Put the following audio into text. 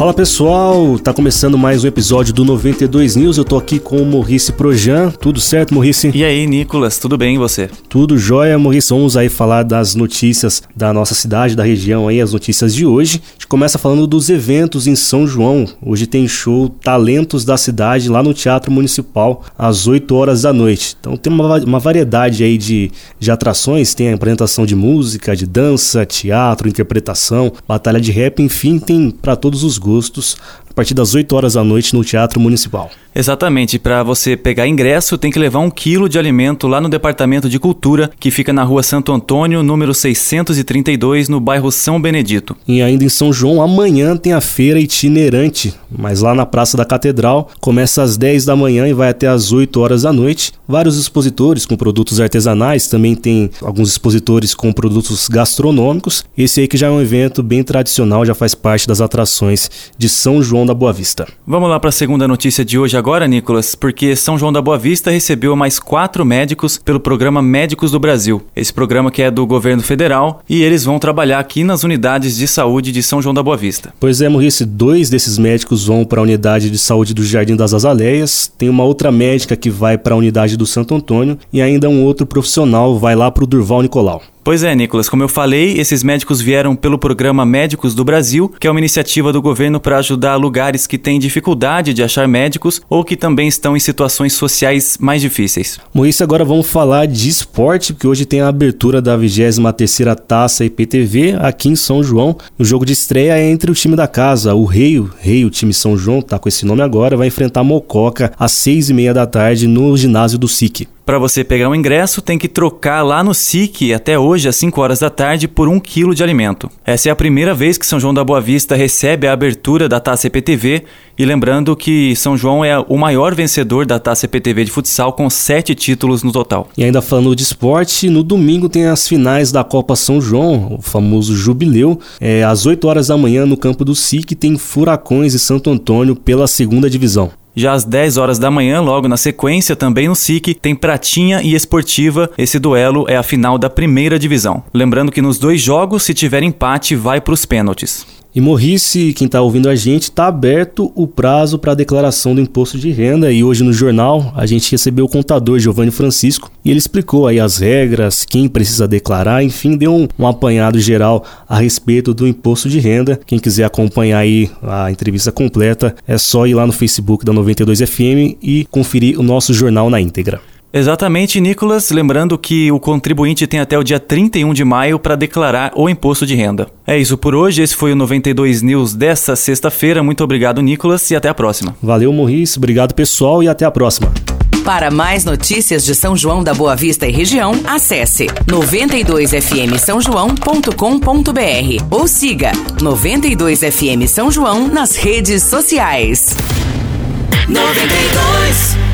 Fala pessoal, tá começando mais um episódio do 92 News. Eu tô aqui com o Maurice Projan. Tudo certo, Maurice? E aí, Nicolas, tudo bem e você? Tudo jóia, Maurice. Vamos aí falar das notícias da nossa cidade, da região aí, as notícias de hoje. A gente começa falando dos eventos em São João. Hoje tem show Talentos da Cidade lá no Teatro Municipal às 8 horas da noite. Então tem uma, uma variedade aí de, de atrações, tem a apresentação de música, de dança, teatro, interpretação, batalha de rap, enfim, tem para todos os gostos gostos a partir das 8 horas da noite no Teatro Municipal. Exatamente, para você pegar ingresso tem que levar um quilo de alimento lá no Departamento de Cultura, que fica na rua Santo Antônio, número 632, no bairro São Benedito. E ainda em São João, amanhã tem a feira itinerante, mas lá na Praça da Catedral, começa às 10 da manhã e vai até às 8 horas da noite. Vários expositores com produtos artesanais, também tem alguns expositores com produtos gastronômicos. Esse aí que já é um evento bem tradicional, já faz parte das atrações de São João da Boa Vista. Vamos lá para a segunda notícia de hoje agora, Nicolas, porque São João da Boa Vista recebeu mais quatro médicos pelo programa Médicos do Brasil. Esse programa que é do governo federal e eles vão trabalhar aqui nas unidades de saúde de São João da Boa Vista. Pois é, Maurice, dois desses médicos vão para a unidade de saúde do Jardim das Azaleias, tem uma outra médica que vai para a unidade do Santo Antônio e ainda um outro profissional vai lá para o Durval Nicolau. Pois é, Nicolas, como eu falei, esses médicos vieram pelo programa Médicos do Brasil, que é uma iniciativa do governo para ajudar lugares que têm dificuldade de achar médicos ou que também estão em situações sociais mais difíceis. Moisés, agora vamos falar de esporte, porque hoje tem a abertura da 23ª Taça IPTV aqui em São João. O jogo de estreia é entre o time da casa, o Rei, o Rei, o time São João, tá com esse nome agora, vai enfrentar Mococa às seis e meia da tarde no ginásio do SIC. Para você pegar um ingresso, tem que trocar lá no SIC até hoje às 5 horas da tarde por um quilo de alimento. Essa é a primeira vez que São João da Boa Vista recebe a abertura da Taça EPTV e lembrando que São João é o maior vencedor da Taça EPTV de futsal com sete títulos no total. E ainda falando de esporte, no domingo tem as finais da Copa São João, o famoso Jubileu. É, às 8 horas da manhã no campo do SIC tem Furacões e Santo Antônio pela segunda divisão. Já às 10 horas da manhã, logo na sequência, também no SIC, tem Pratinha e Esportiva. Esse duelo é a final da primeira divisão. Lembrando que nos dois jogos, se tiver empate, vai para os pênaltis. E Morrice, quem está ouvindo a gente, está aberto o prazo para a declaração do imposto de renda. E hoje no jornal a gente recebeu o contador Giovanni Francisco e ele explicou aí as regras, quem precisa declarar, enfim, deu um, um apanhado geral a respeito do imposto de renda. Quem quiser acompanhar aí a entrevista completa, é só ir lá no Facebook da 92FM e conferir o nosso jornal na íntegra. Exatamente, Nicolas. Lembrando que o contribuinte tem até o dia 31 de maio para declarar o imposto de renda. É isso por hoje. Esse foi o 92 News desta sexta-feira. Muito obrigado, Nicolas, e até a próxima. Valeu, Morris. Obrigado, pessoal, e até a próxima. Para mais notícias de São João da Boa Vista e região, acesse 92fm São João.com.br ou siga 92fm São João nas redes sociais. 92